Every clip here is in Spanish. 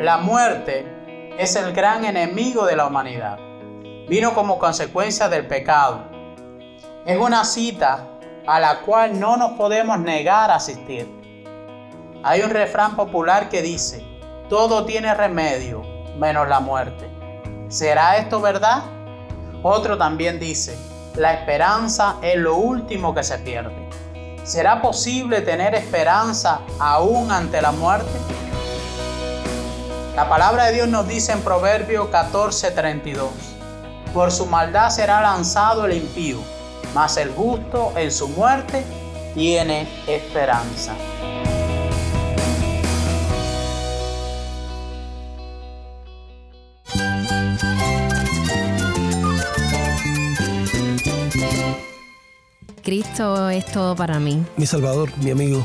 La muerte es el gran enemigo de la humanidad. Vino como consecuencia del pecado. Es una cita a la cual no nos podemos negar a asistir. Hay un refrán popular que dice, todo tiene remedio menos la muerte. ¿Será esto verdad? Otro también dice, la esperanza es lo último que se pierde. ¿Será posible tener esperanza aún ante la muerte? La palabra de Dios nos dice en Proverbio 14:32, por su maldad será lanzado el impío, mas el justo en su muerte tiene esperanza. Cristo es todo para mí. Mi Salvador, mi amigo,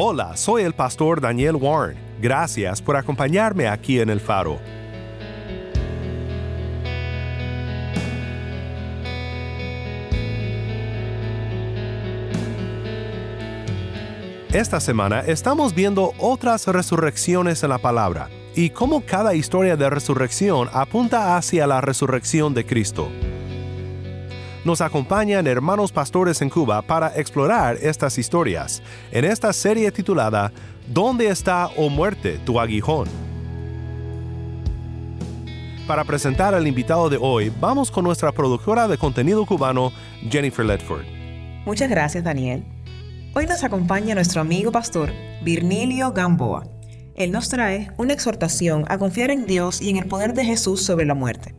Hola, soy el pastor Daniel Warren. Gracias por acompañarme aquí en el faro. Esta semana estamos viendo otras resurrecciones en la palabra y cómo cada historia de resurrección apunta hacia la resurrección de Cristo nos acompañan hermanos pastores en Cuba para explorar estas historias en esta serie titulada ¿Dónde está, o oh muerte, tu aguijón? Para presentar al invitado de hoy, vamos con nuestra productora de contenido cubano, Jennifer Ledford. Muchas gracias, Daniel. Hoy nos acompaña nuestro amigo pastor, Virnilio Gamboa. Él nos trae una exhortación a confiar en Dios y en el poder de Jesús sobre la muerte.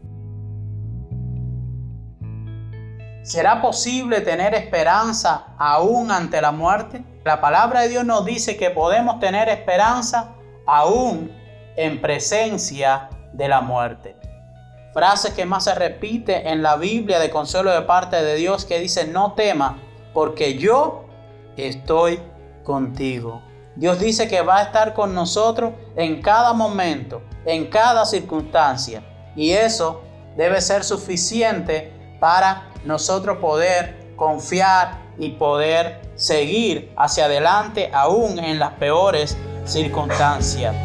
¿Será posible tener esperanza aún ante la muerte? La palabra de Dios nos dice que podemos tener esperanza aún en presencia de la muerte. Frase que más se repite en la Biblia de consuelo de parte de Dios que dice, no tema, porque yo estoy contigo. Dios dice que va a estar con nosotros en cada momento, en cada circunstancia. Y eso debe ser suficiente para nosotros poder confiar y poder seguir hacia adelante aún en las peores circunstancias.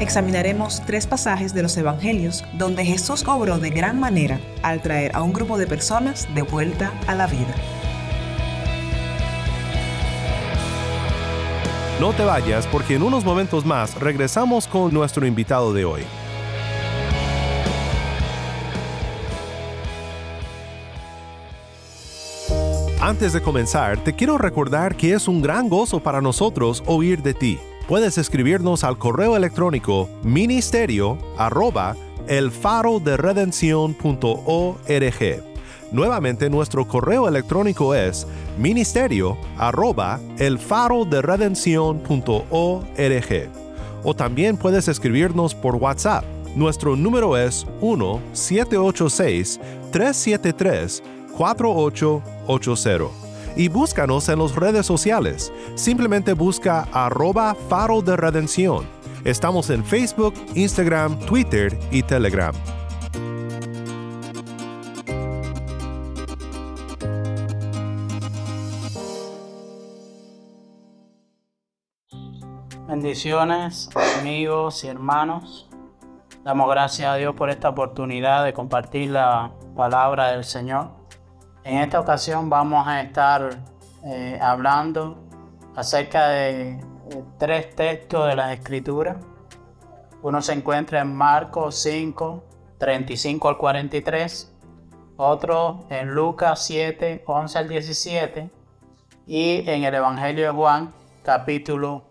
Examinaremos tres pasajes de los Evangelios donde Jesús obró de gran manera al traer a un grupo de personas de vuelta a la vida. No te vayas porque en unos momentos más regresamos con nuestro invitado de hoy. Antes de comenzar, te quiero recordar que es un gran gozo para nosotros oír de ti. Puedes escribirnos al correo electrónico ministerio arroba Nuevamente nuestro correo electrónico es ministerio arroba O también puedes escribirnos por WhatsApp. Nuestro número es 1-786-373-4880. Y búscanos en las redes sociales. Simplemente busca arroba faro de redención. Estamos en Facebook, Instagram, Twitter y Telegram. Bendiciones, amigos y hermanos. Damos gracias a Dios por esta oportunidad de compartir la palabra del Señor. En esta ocasión vamos a estar eh, hablando acerca de tres textos de las Escrituras. Uno se encuentra en Marcos 5, 35 al 43, otro en Lucas 7, 11 al 17 y en el Evangelio de Juan capítulo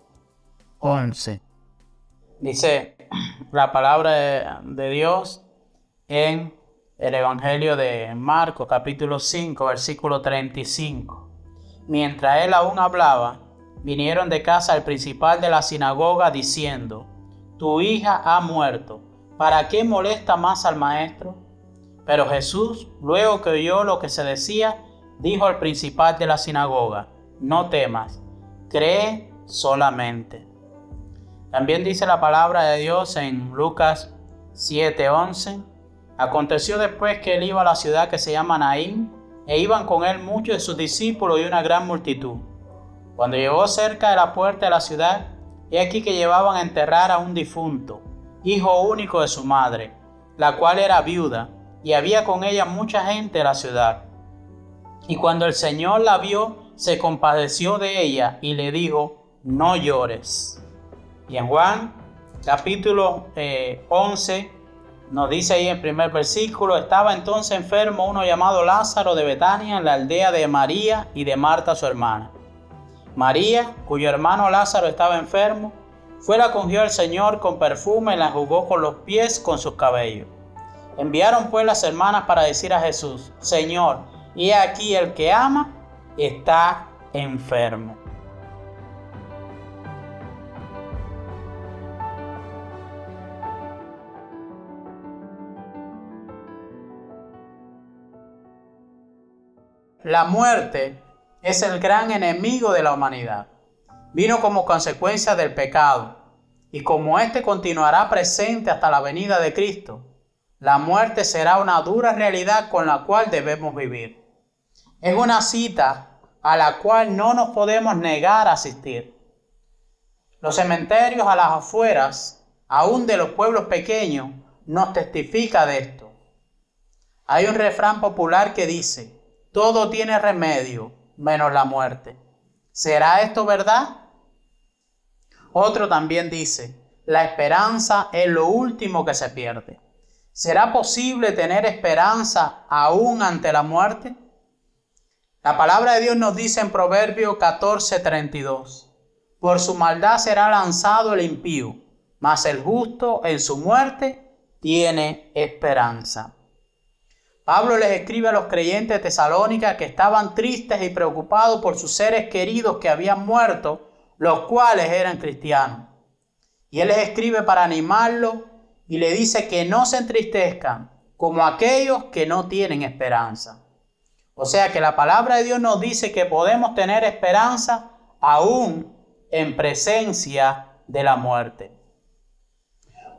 11. Dice la palabra de, Dios en el Evangelio de Marcos capítulo 5 versículo 35. Mientras él aún hablaba, vinieron de casa el principal de la sinagoga diciendo, Tu hija ha muerto, ¿para qué molesta más al maestro? Pero Jesús, luego que oyó lo que se decía, dijo al principal de la sinagoga, No temas, cree solamente. También dice la palabra de Dios en Lucas 7:11. Aconteció después que él iba a la ciudad que se llama Naín, e iban con él muchos de sus discípulos y una gran multitud. Cuando llegó cerca de la puerta de la ciudad, he aquí que llevaban a enterrar a un difunto, hijo único de su madre, la cual era viuda, y había con ella mucha gente de la ciudad. Y cuando el Señor la vio, se compadeció de ella y le dijo, no llores. Y en Juan capítulo 11 eh, nos dice ahí en primer versículo, estaba entonces enfermo uno llamado Lázaro de Betania en la aldea de María y de Marta su hermana. María, cuyo hermano Lázaro estaba enfermo, fue la cogió al Señor con perfume y la jugó con los pies con sus cabellos. Enviaron pues las hermanas para decir a Jesús, Señor, y aquí el que ama está enfermo. La muerte es el gran enemigo de la humanidad. Vino como consecuencia del pecado y como éste continuará presente hasta la venida de Cristo, la muerte será una dura realidad con la cual debemos vivir. Es una cita a la cual no nos podemos negar a asistir. Los cementerios a las afueras, aún de los pueblos pequeños, nos testifica de esto. Hay un refrán popular que dice, todo tiene remedio menos la muerte. ¿Será esto verdad? Otro también dice, la esperanza es lo último que se pierde. ¿Será posible tener esperanza aún ante la muerte? La palabra de Dios nos dice en Proverbio 14:32, por su maldad será lanzado el impío, mas el justo en su muerte tiene esperanza. Pablo les escribe a los creyentes de Tesalónica que estaban tristes y preocupados por sus seres queridos que habían muerto, los cuales eran cristianos. Y él les escribe para animarlos y le dice que no se entristezcan como aquellos que no tienen esperanza. O sea que la palabra de Dios nos dice que podemos tener esperanza aún en presencia de la muerte.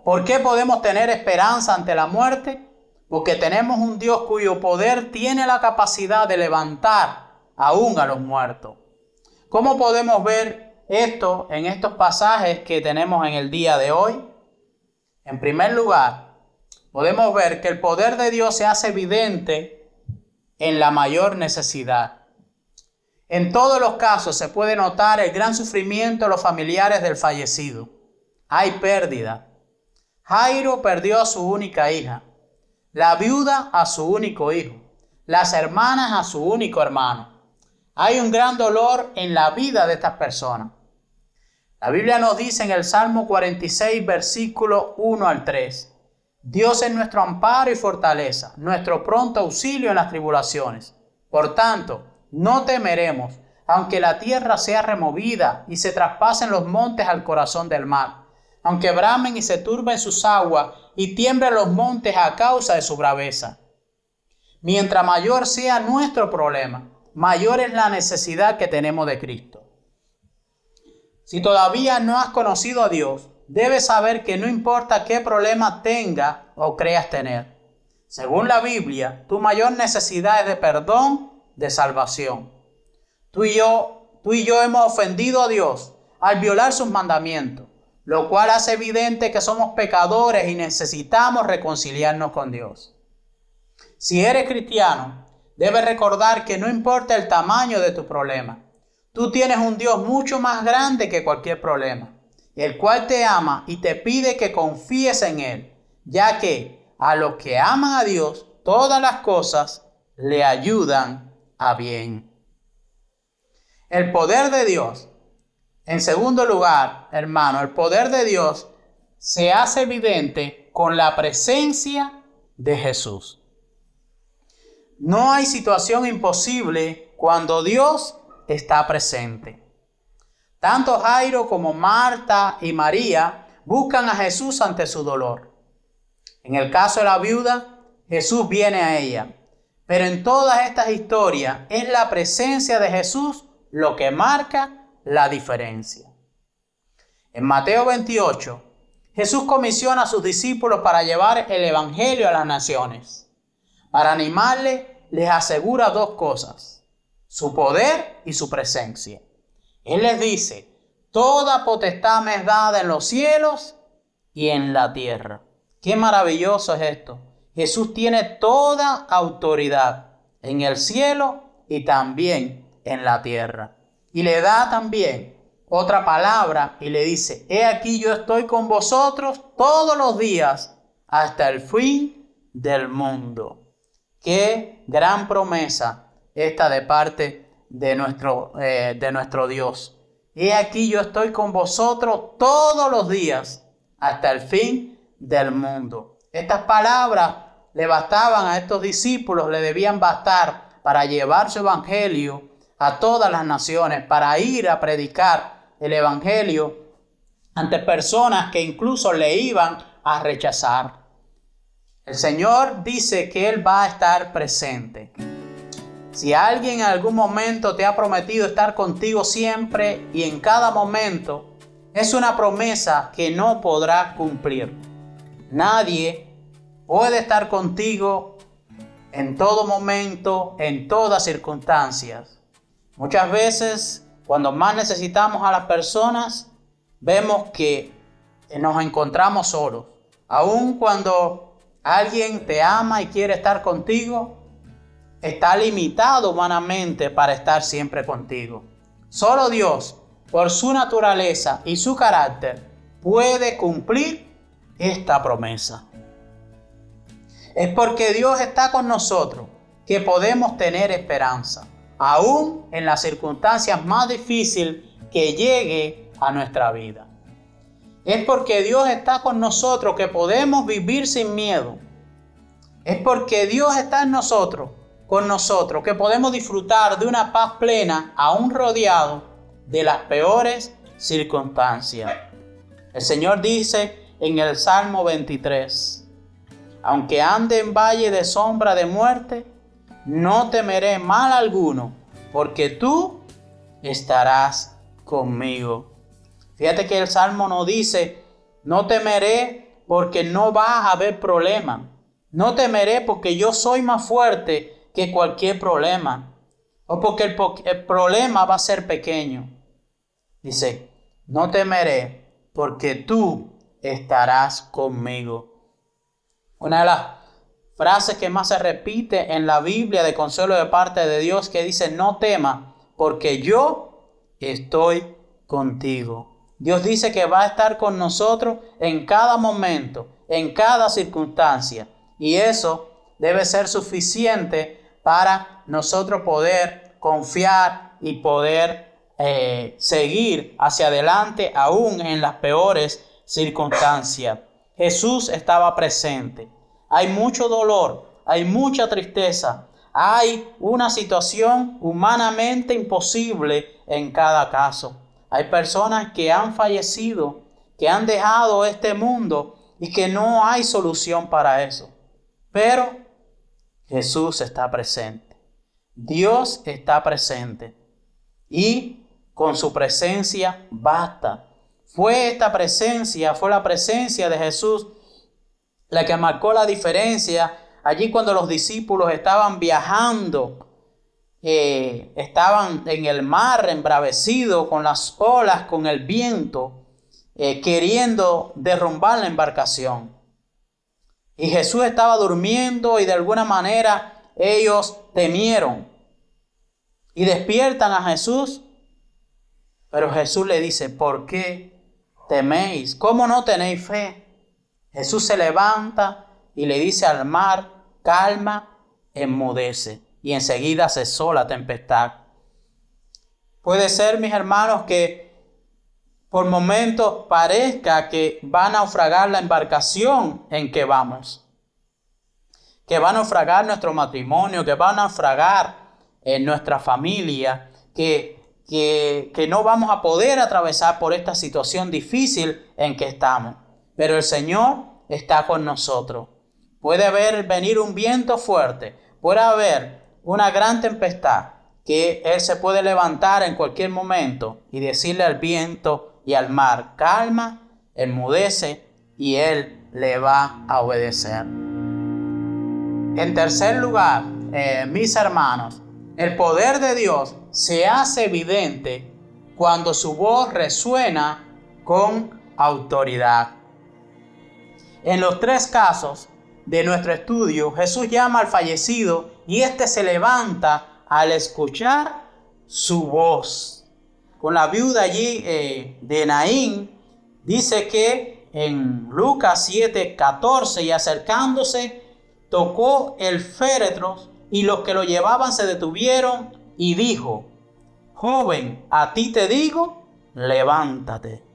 ¿Por qué podemos tener esperanza ante la muerte? Porque tenemos un Dios cuyo poder tiene la capacidad de levantar aún a los muertos. ¿Cómo podemos ver esto en estos pasajes que tenemos en el día de hoy? En primer lugar, podemos ver que el poder de Dios se hace evidente en la mayor necesidad. En todos los casos se puede notar el gran sufrimiento de los familiares del fallecido. Hay pérdida. Jairo perdió a su única hija la viuda a su único hijo, las hermanas a su único hermano. Hay un gran dolor en la vida de estas personas. La Biblia nos dice en el Salmo 46, versículo 1 al 3, Dios es nuestro amparo y fortaleza, nuestro pronto auxilio en las tribulaciones. Por tanto, no temeremos, aunque la tierra sea removida y se traspasen los montes al corazón del mar aunque bramen y se turben sus aguas y tiemblen los montes a causa de su braveza. Mientras mayor sea nuestro problema, mayor es la necesidad que tenemos de Cristo. Si todavía no has conocido a Dios, debes saber que no importa qué problema tenga o creas tener. Según la Biblia, tu mayor necesidad es de perdón, de salvación. Tú y yo, tú y yo hemos ofendido a Dios al violar sus mandamientos lo cual hace evidente que somos pecadores y necesitamos reconciliarnos con Dios. Si eres cristiano, debes recordar que no importa el tamaño de tu problema, tú tienes un Dios mucho más grande que cualquier problema, el cual te ama y te pide que confíes en Él, ya que, a los que aman a Dios, todas las cosas le ayudan a bien. El poder de Dios. En segundo lugar, hermano, el poder de Dios se hace evidente con la presencia de Jesús. No hay situación imposible cuando Dios está presente. Tanto Jairo como Marta y María buscan a Jesús ante su dolor. En el caso de la viuda, Jesús viene a ella. Pero en todas estas historias es la presencia de Jesús lo que marca la diferencia. En Mateo 28, Jesús comisiona a sus discípulos para llevar el Evangelio a las naciones. Para animarle, les asegura dos cosas, su poder y su presencia. Él les dice, toda potestad me es dada en los cielos y en la tierra. Qué maravilloso es esto. Jesús tiene toda autoridad en el cielo y también en la tierra. Y le da también otra palabra y le dice, he aquí yo estoy con vosotros todos los días hasta el fin del mundo. Qué gran promesa esta de parte de nuestro, eh, de nuestro Dios. He aquí yo estoy con vosotros todos los días hasta el fin del mundo. Estas palabras le bastaban a estos discípulos, le debían bastar para llevar su evangelio a todas las naciones, para ir a predicar el evangelio ante personas que incluso le iban a rechazar. El Señor dice que Él va a estar presente. Si alguien en algún momento te ha prometido estar contigo siempre y en cada momento, es una promesa que no podrá cumplir. Nadie puede estar contigo en todo momento, en todas circunstancias. Muchas veces, cuando más necesitamos a las personas, vemos que nos encontramos solos. Aun cuando alguien te ama y quiere estar contigo, está limitado humanamente para estar siempre contigo. Solo Dios, por su naturaleza y su carácter, puede cumplir esta promesa. Es porque Dios está con nosotros que podemos tener esperanza, aún en las circunstancias más difíciles que llegue a nuestra vida. Es porque Dios está con nosotros que podemos vivir sin miedo. Es porque Dios está en nosotros, con nosotros, que podemos disfrutar de una paz plena, aún rodeado de las peores circunstancias. El Señor dice en el Salmo 23, aunque ande en valle de sombra de muerte, no temeré mal alguno, porque tú estarás conmigo. Fíjate que el Salmo no dice, no temeré porque no va a haber problema. No temeré porque yo soy más fuerte que cualquier problema. O porque el, el problema va a ser pequeño. Dice, no temeré porque tú estarás conmigo. Una de las frases que más se repite en la Biblia de consuelo de parte de Dios que dice, no tema porque yo estoy contigo. Dios dice que va a estar con nosotros en cada momento, en cada circunstancia. Y eso debe ser suficiente para nosotros poder confiar y poder eh, seguir hacia adelante aún en las peores circunstancias. Jesús estaba presente. Hay mucho dolor, hay mucha tristeza, hay una situación humanamente imposible en cada caso. Hay personas que han fallecido, que han dejado este mundo y que no hay solución para eso. Pero Jesús está presente. Dios está presente. Y con su presencia basta. Fue esta presencia, fue la presencia de Jesús la que marcó la diferencia allí cuando los discípulos estaban viajando estaban en el mar embravecidos con las olas, con el viento, eh, queriendo derrumbar la embarcación. Y Jesús estaba durmiendo y de alguna manera ellos temieron. Y despiertan a Jesús. Pero Jesús le dice, ¿por qué teméis? ¿Cómo no tenéis fe? Jesús se levanta y le dice al mar, calma, enmudece. Y enseguida cesó la tempestad. Puede ser, mis hermanos, que por momentos parezca que va a naufragar la embarcación en que vamos. Que va a naufragar nuestro matrimonio, que va a naufragar en nuestra familia, que, que, que no vamos a poder atravesar por esta situación difícil en que estamos. Pero el Señor está con nosotros. Puede haber venir un viento fuerte, puede haber una gran tempestad, que Él se puede levantar en cualquier momento y decirle al viento y al mar, calma, enmudece y Él le va a obedecer. En tercer lugar, eh, mis hermanos, el poder de Dios se hace evidente cuando su voz resuena con autoridad. En los tres casos de nuestro estudio, Jesús llama al fallecido y éste se levanta al escuchar su voz. Con la viuda allí eh, de Naín, dice que en Lucas 7, 14, y acercándose, tocó el féretro y los que lo llevaban se detuvieron y dijo, joven, a ti te digo, levántate.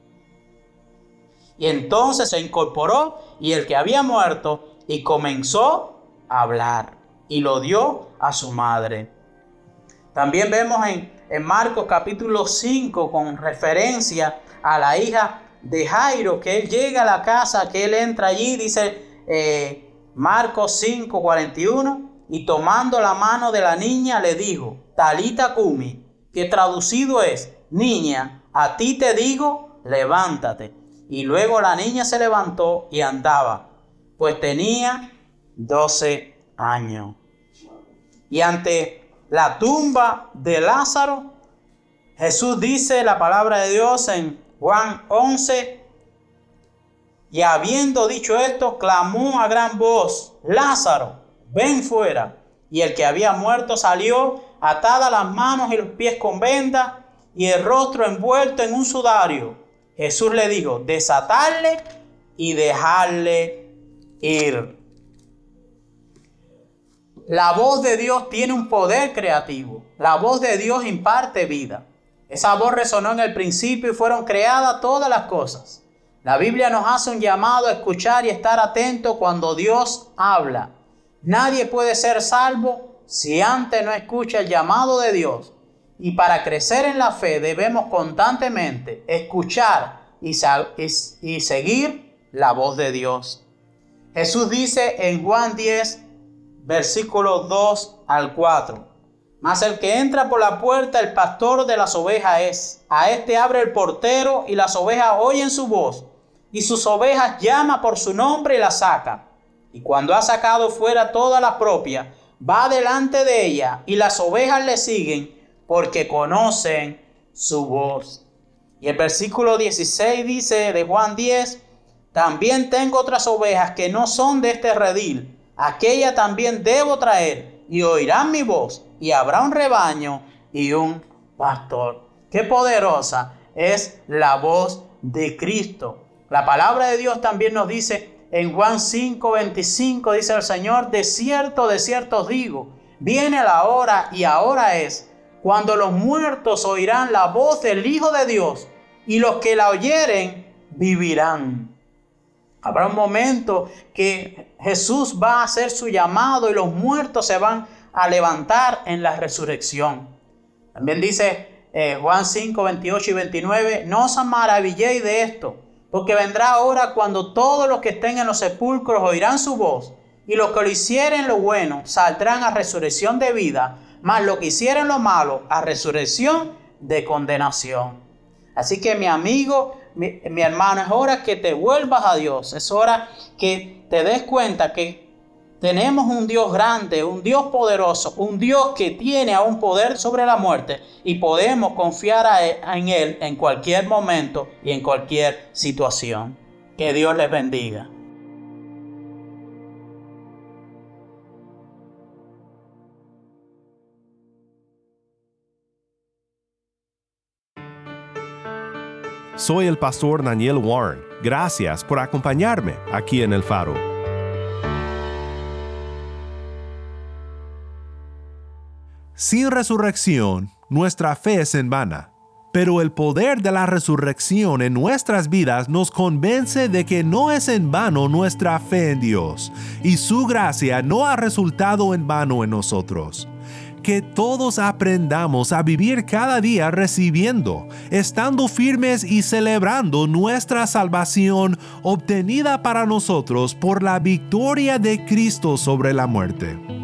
Y entonces se incorporó y el que había muerto y comenzó a hablar y lo dio a su madre. También vemos en, en Marcos capítulo 5 con referencia a la hija de Jairo, que él llega a la casa, que él entra allí, dice eh, Marcos 5, 41, y tomando la mano de la niña le dijo, Talita Kumi, que traducido es, niña, a ti te digo, levántate. Y luego la niña se levantó y andaba, pues tenía 12 años. Y ante la tumba de Lázaro, Jesús dice la palabra de Dios en Juan 11, y habiendo dicho esto, clamó a gran voz, Lázaro, ven fuera. Y el que había muerto salió, atada las manos y los pies con venda y el rostro envuelto en un sudario. Jesús le dijo, desatarle y dejarle ir. La voz de Dios tiene un poder creativo. La voz de Dios imparte vida. Esa voz resonó en el principio y fueron creadas todas las cosas. La Biblia nos hace un llamado a escuchar y estar atento cuando Dios habla. Nadie puede ser salvo si antes no escucha el llamado de Dios. Y para crecer en la fe debemos constantemente escuchar y, seguir la voz de Dios. Jesús dice en Juan 10, versículos 2 al 4. Mas el que entra por la puerta, el pastor de las ovejas es. A este abre el portero y las ovejas oyen su voz. Y sus ovejas llama por su nombre y la saca. Y cuando ha sacado fuera toda la propia, va delante de ella y las ovejas le siguen porque conocen su voz. Y el versículo 16 dice de Juan 10, también tengo otras ovejas que no son de este redil, aquella también debo traer, y oirán mi voz, y habrá un rebaño y un pastor. Qué poderosa es la voz de Cristo. La palabra de Dios también nos dice en Juan 5, 25, dice el Señor, de cierto, de cierto os digo, viene la hora y ahora es cuando los muertos oirán la voz del Hijo de Dios y los que la oyeren vivirán. Habrá un momento que Jesús va a hacer su llamado y los muertos se van a levantar en la resurrección. También dice eh, Juan 5, 28 y 29, no os maravilléis de esto, porque vendrá hora cuando todos los que estén en los sepulcros oirán su voz, y los que lo hicieren lo bueno saldrán a resurrección de vida, más lo que hicieron lo malo a resurrección de condenación. Así que mi amigo, mi, mi, hermano, es hora que te vuelvas a Dios. Es hora que te des cuenta que tenemos un Dios grande, un Dios poderoso, un Dios que tiene aún poder sobre la muerte y podemos confiar e, en Él en cualquier momento y en cualquier situación. Que Dios les bendiga. Soy el pastor Daniel Warren. Gracias por acompañarme aquí en el faro. Sin resurrección, nuestra fe es en vana, pero el poder de la resurrección en nuestras vidas nos convence de que no es en vano nuestra fe en Dios, y su gracia no ha resultado en vano en nosotros. Que todos aprendamos a vivir cada día recibiendo, estando firmes y celebrando nuestra salvación obtenida para nosotros por la victoria de Cristo sobre la muerte.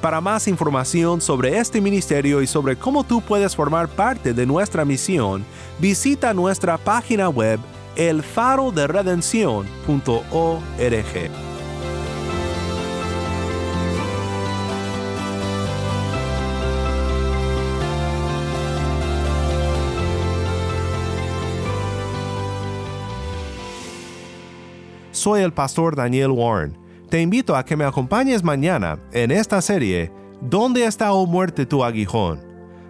Para más información sobre este ministerio y sobre cómo tú puedes formar parte de nuestra misión, visita nuestra página web elfaroderedención.org. Soy el pastor Daniel Warren te invito a que me acompañes mañana en esta serie ¿Dónde está, o oh muerte, tu aguijón?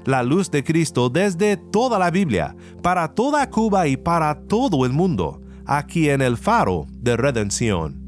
La luz de Cristo desde toda la Biblia, para toda Cuba y para todo el mundo, aquí en el faro de redención.